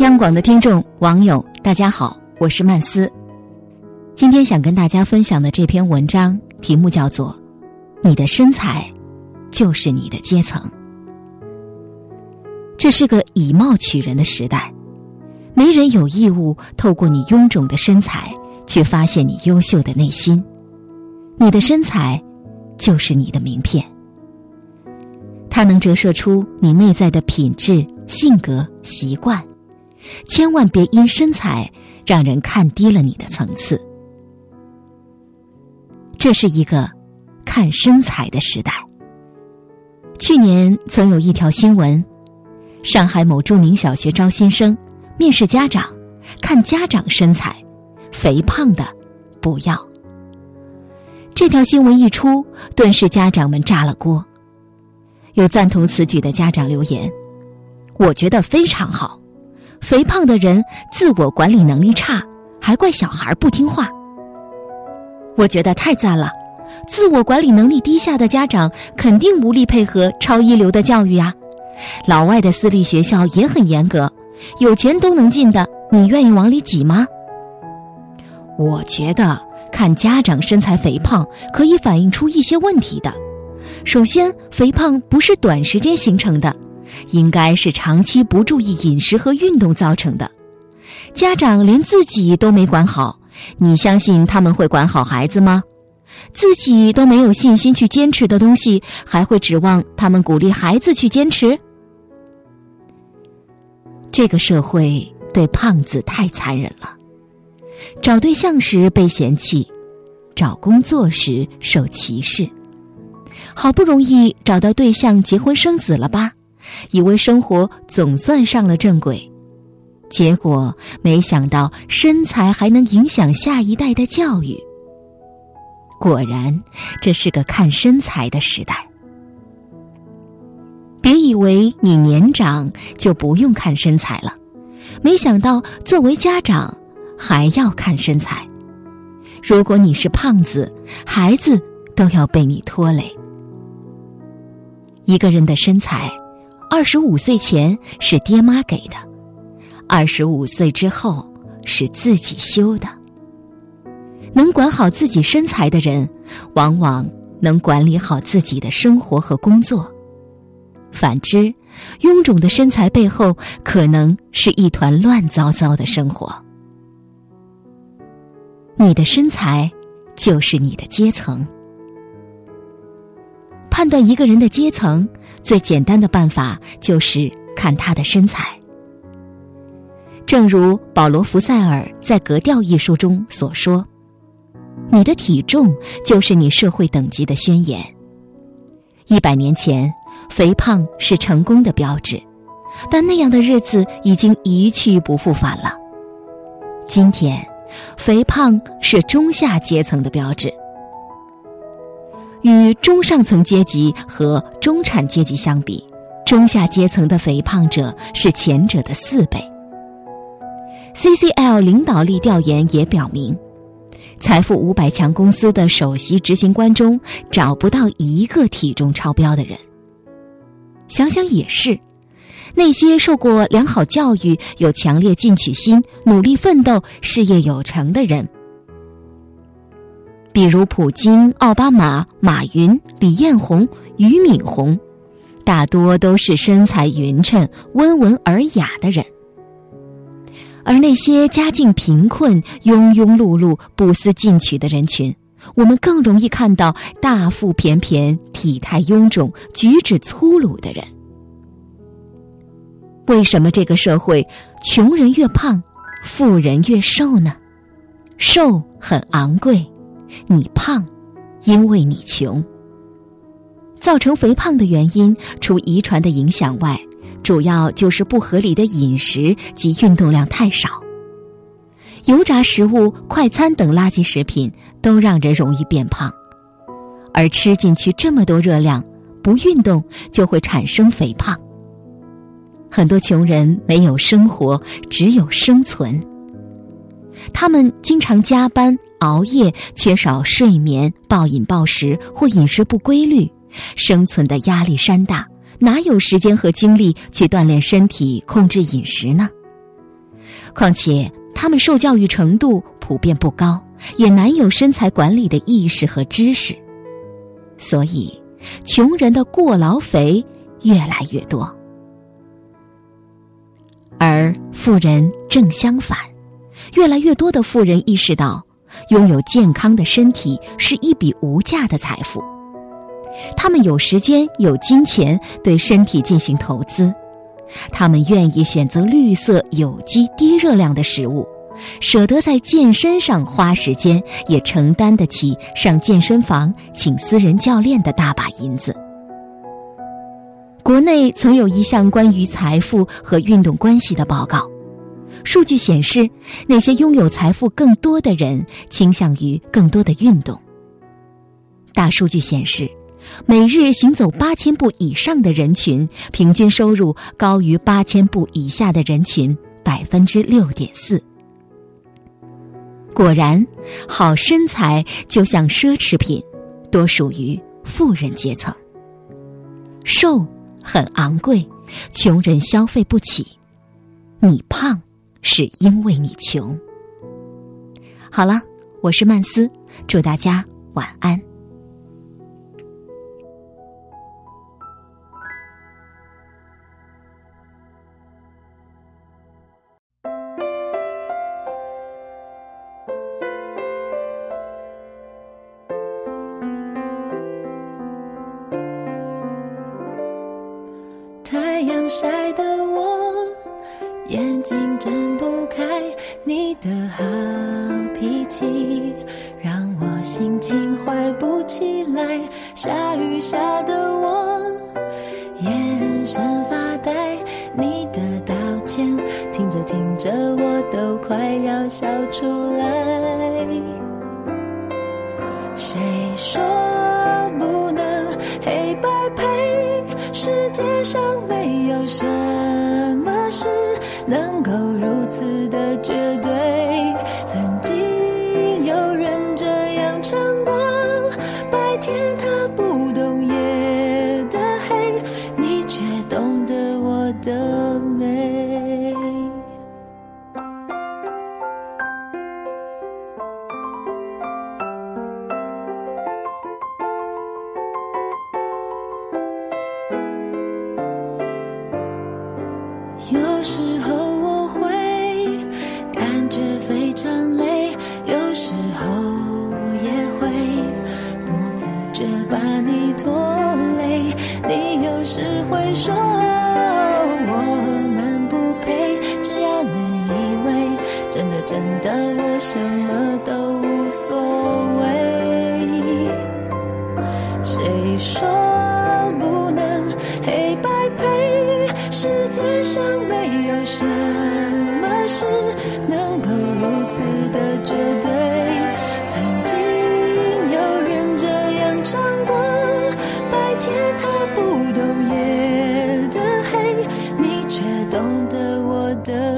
央广的听众网友，大家好，我是曼斯。今天想跟大家分享的这篇文章题目叫做《你的身材就是你的阶层》。这是个以貌取人的时代，没人有义务透过你臃肿的身材去发现你优秀的内心。你的身材就是你的名片，它能折射出你内在的品质、性格、习惯。千万别因身材让人看低了你的层次。这是一个看身材的时代。去年曾有一条新闻：上海某著名小学招新生，面试家长，看家长身材，肥胖的不要。这条新闻一出，顿时家长们炸了锅。有赞同此举的家长留言：“我觉得非常好。”肥胖的人自我管理能力差，还怪小孩不听话。我觉得太赞了，自我管理能力低下的家长肯定无力配合超一流的教育呀。老外的私立学校也很严格，有钱都能进的，你愿意往里挤吗？我觉得看家长身材肥胖可以反映出一些问题的。首先，肥胖不是短时间形成的。应该是长期不注意饮食和运动造成的，家长连自己都没管好，你相信他们会管好孩子吗？自己都没有信心去坚持的东西，还会指望他们鼓励孩子去坚持？这个社会对胖子太残忍了，找对象时被嫌弃，找工作时受歧视，好不容易找到对象结婚生子了吧？以为生活总算上了正轨，结果没想到身材还能影响下一代的教育。果然，这是个看身材的时代。别以为你年长就不用看身材了，没想到作为家长还要看身材。如果你是胖子，孩子都要被你拖累。一个人的身材。二十五岁前是爹妈给的，二十五岁之后是自己修的。能管好自己身材的人，往往能管理好自己的生活和工作。反之，臃肿的身材背后，可能是一团乱糟糟的生活。你的身材就是你的阶层。判断一个人的阶层。最简单的办法就是看他的身材。正如保罗·福塞尔在《格调》一书中所说：“你的体重就是你社会等级的宣言。”一百年前，肥胖是成功的标志，但那样的日子已经一去不复返了。今天，肥胖是中下阶层的标志。与中上层阶级和中产阶级相比，中下阶层的肥胖者是前者的四倍。CCL 领导力调研也表明，财富五百强公司的首席执行官中找不到一个体重超标的人。想想也是，那些受过良好教育、有强烈进取心、努力奋斗、事业有成的人。比如普京、奥巴马、马云、李彦宏、俞敏洪，大多都是身材匀称、温文尔雅的人；而那些家境贫困、庸庸碌碌、不思进取的人群，我们更容易看到大腹便便、体态臃肿、举止粗鲁的人。为什么这个社会穷人越胖，富人越瘦呢？瘦很昂贵。你胖，因为你穷。造成肥胖的原因，除遗传的影响外，主要就是不合理的饮食及运动量太少。油炸食物、快餐等垃圾食品都让人容易变胖，而吃进去这么多热量，不运动就会产生肥胖。很多穷人没有生活，只有生存。他们经常加班。熬夜、缺少睡眠、暴饮暴食或饮食不规律，生存的压力山大，哪有时间和精力去锻炼身体、控制饮食呢？况且他们受教育程度普遍不高，也难有身材管理的意识和知识，所以穷人的过劳肥越来越多。而富人正相反，越来越多的富人意识到，拥有健康的身体是一笔无价的财富。他们有时间、有金钱对身体进行投资，他们愿意选择绿色、有机、低热量的食物，舍得在健身上花时间，也承担得起上健身房请私人教练的大把银子。国内曾有一项关于财富和运动关系的报告，数据显示，那些拥有财富更多的人倾向于更多的运动。大数据显示，每日行走八千步以上的人群，平均收入高于八千步以下的人群百分之六点四。果然，好身材就像奢侈品，多属于富人阶层。瘦。很昂贵，穷人消费不起。你胖，是因为你穷。好了，我是曼斯，祝大家晚安。太阳晒得眼睛睁不开，你的好脾气让我心情坏不起来。下雨下的我眼神发呆，你的道歉听着听着我都快要笑出来。谁说不能黑白配？世界上没有谁能够如此的绝对。曾经有人这样唱过：白天他不懂夜的黑，你却懂得我的美。有时候只会说我们不配，只要你以为真的真的我什么都无所谓。谁说秋夜的黑，你却懂得我的。